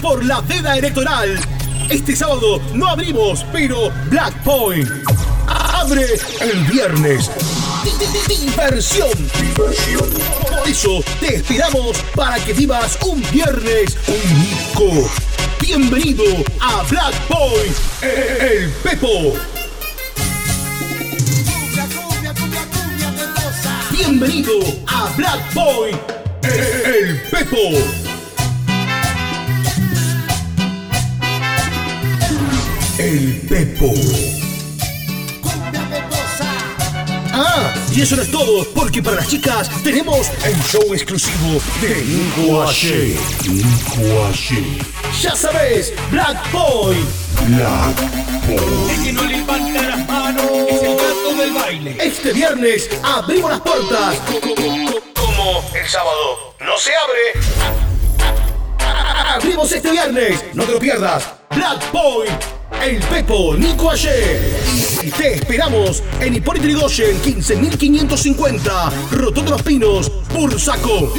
por la veda electoral. Este sábado no abrimos, pero Black Point abre el viernes. Diversión. Por eso te esperamos para que vivas un viernes único. Bienvenido a Black Point, el Pepo. Bienvenido a Black Point, el Pepo. El Pepo. Ah, y eso no es todo, porque para las chicas tenemos el show exclusivo de Nico Ashe. Nico Ashe. Ya sabes, Black Boy. Black Boy. que no levanta las manos es el gato del baile. Este viernes abrimos las puertas. Como el sábado no se abre. Abrimos este viernes. No te lo pierdas. Black Boy. El Pepo, Nico Ayer. Y te esperamos en Hipólito Yrigoyen 15550, Rotondo Los Pinos, Bursaco.